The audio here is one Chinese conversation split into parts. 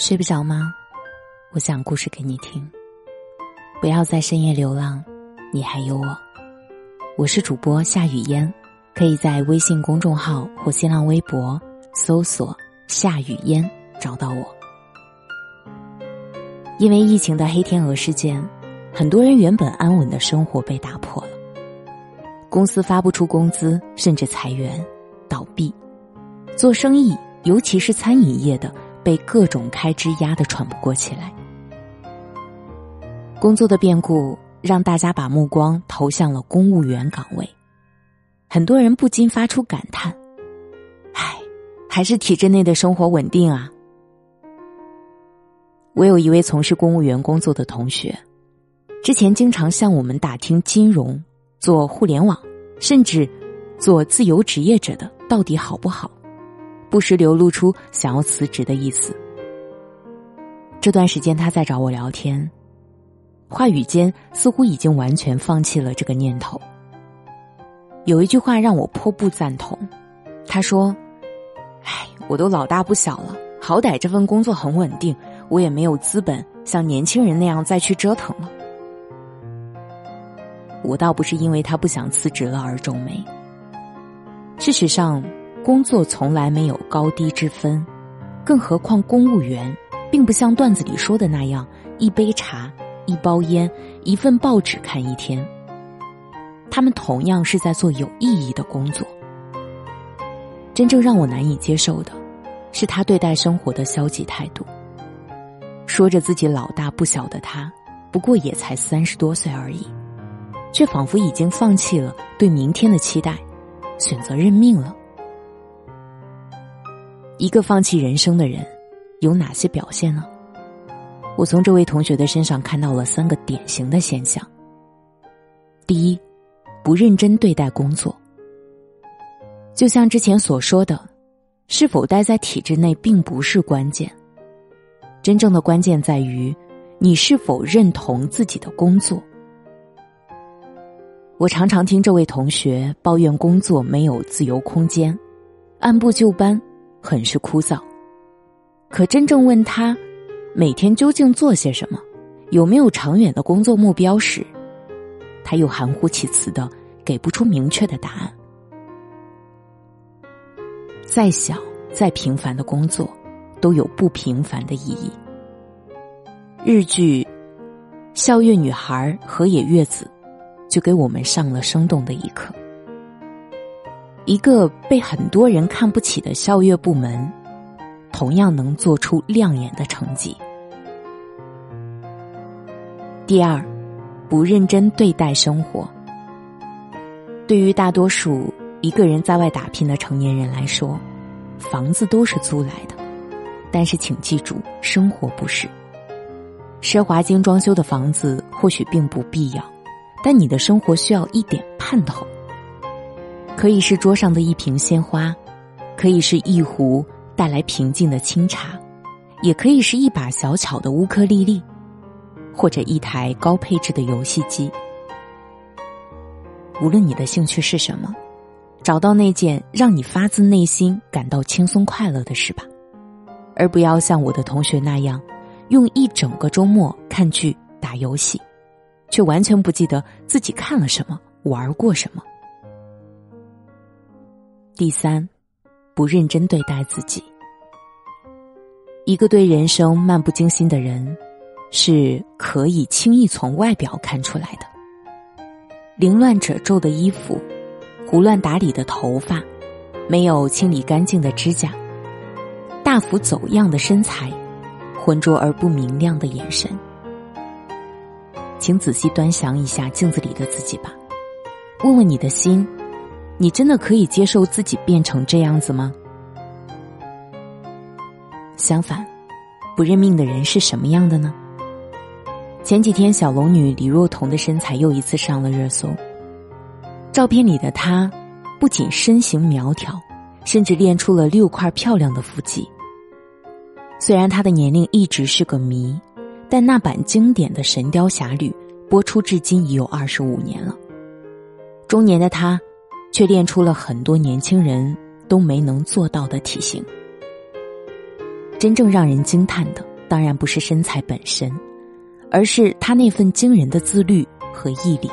睡不着吗？我讲故事给你听。不要在深夜流浪，你还有我。我是主播夏雨嫣，可以在微信公众号或新浪微博搜索“夏雨嫣”找到我。因为疫情的黑天鹅事件，很多人原本安稳的生活被打破了，公司发不出工资，甚至裁员、倒闭，做生意，尤其是餐饮业的。被各种开支压得喘不过气来，工作的变故让大家把目光投向了公务员岗位，很多人不禁发出感叹：“唉，还是体制内的生活稳定啊。”我有一位从事公务员工作的同学，之前经常向我们打听金融、做互联网，甚至做自由职业者的到底好不好。不时流露出想要辞职的意思。这段时间他在找我聊天，话语间似乎已经完全放弃了这个念头。有一句话让我颇不赞同，他说：“哎，我都老大不小了，好歹这份工作很稳定，我也没有资本像年轻人那样再去折腾了。”我倒不是因为他不想辞职了而皱眉，事实上。工作从来没有高低之分，更何况公务员并不像段子里说的那样，一杯茶、一包烟、一份报纸看一天。他们同样是在做有意义的工作。真正让我难以接受的，是他对待生活的消极态度。说着自己老大不小的他，不过也才三十多岁而已，却仿佛已经放弃了对明天的期待，选择认命了。一个放弃人生的人，有哪些表现呢？我从这位同学的身上看到了三个典型的现象。第一，不认真对待工作。就像之前所说的，是否待在体制内并不是关键，真正的关键在于你是否认同自己的工作。我常常听这位同学抱怨工作没有自由空间，按部就班。很是枯燥，可真正问他每天究竟做些什么，有没有长远的工作目标时，他又含糊其辞的给不出明确的答案。再小再平凡的工作，都有不平凡的意义。日剧《校月女孩》河野月子就给我们上了生动的一课。一个被很多人看不起的校乐部门，同样能做出亮眼的成绩。第二，不认真对待生活。对于大多数一个人在外打拼的成年人来说，房子都是租来的，但是请记住，生活不是。奢华精装修的房子或许并不必要，但你的生活需要一点盼头。可以是桌上的一瓶鲜花，可以是一壶带来平静的清茶，也可以是一把小巧的乌克丽丽，或者一台高配置的游戏机。无论你的兴趣是什么，找到那件让你发自内心感到轻松快乐的事吧，而不要像我的同学那样，用一整个周末看剧、打游戏，却完全不记得自己看了什么、玩过什么。第三，不认真对待自己。一个对人生漫不经心的人，是可以轻易从外表看出来的。凌乱褶皱的衣服，胡乱打理的头发，没有清理干净的指甲，大幅走样的身材，浑浊而不明亮的眼神。请仔细端详一下镜子里的自己吧，问问你的心。你真的可以接受自己变成这样子吗？相反，不认命的人是什么样的呢？前几天，小龙女李若彤的身材又一次上了热搜。照片里的她，不仅身形苗条，甚至练出了六块漂亮的腹肌。虽然她的年龄一直是个谜，但那版经典的《神雕侠侣》播出至今已有二十五年了。中年的她。却练出了很多年轻人都没能做到的体型。真正让人惊叹的，当然不是身材本身，而是他那份惊人的自律和毅力。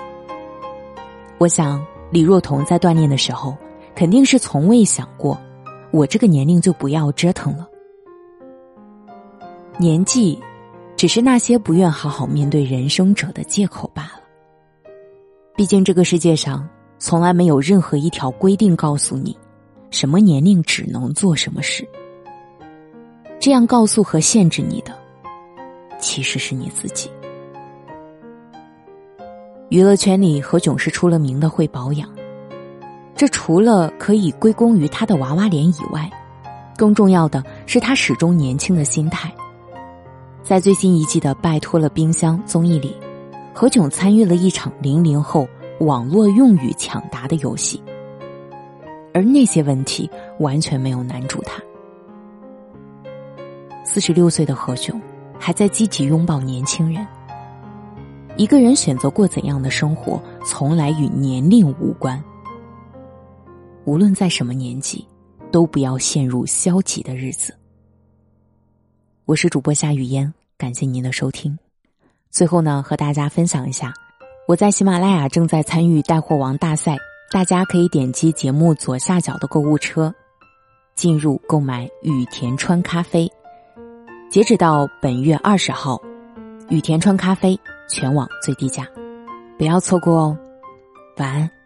我想，李若彤在锻炼的时候，肯定是从未想过，我这个年龄就不要折腾了。年纪，只是那些不愿好好面对人生者的借口罢了。毕竟，这个世界上从来没有任何一条规定告诉你，什么年龄只能做什么事。这样告诉和限制你的，其实是你自己。娱乐圈里，何炅是出了名的会保养，这除了可以归功于他的娃娃脸以外，更重要的是他始终年轻的心态。在最新一季的《拜托了冰箱》综艺里，何炅参与了一场零零后网络用语抢答的游戏，而那些问题完全没有难住他。四十六岁的何炅，还在积极拥抱年轻人。一个人选择过怎样的生活，从来与年龄无关。无论在什么年纪，都不要陷入消极的日子。我是主播夏雨嫣，感谢您的收听。最后呢，和大家分享一下，我在喜马拉雅正在参与带货王大赛，大家可以点击节目左下角的购物车，进入购买雨田川咖啡。截止到本月二十号，雨田川咖啡全网最低价，不要错过哦！晚安。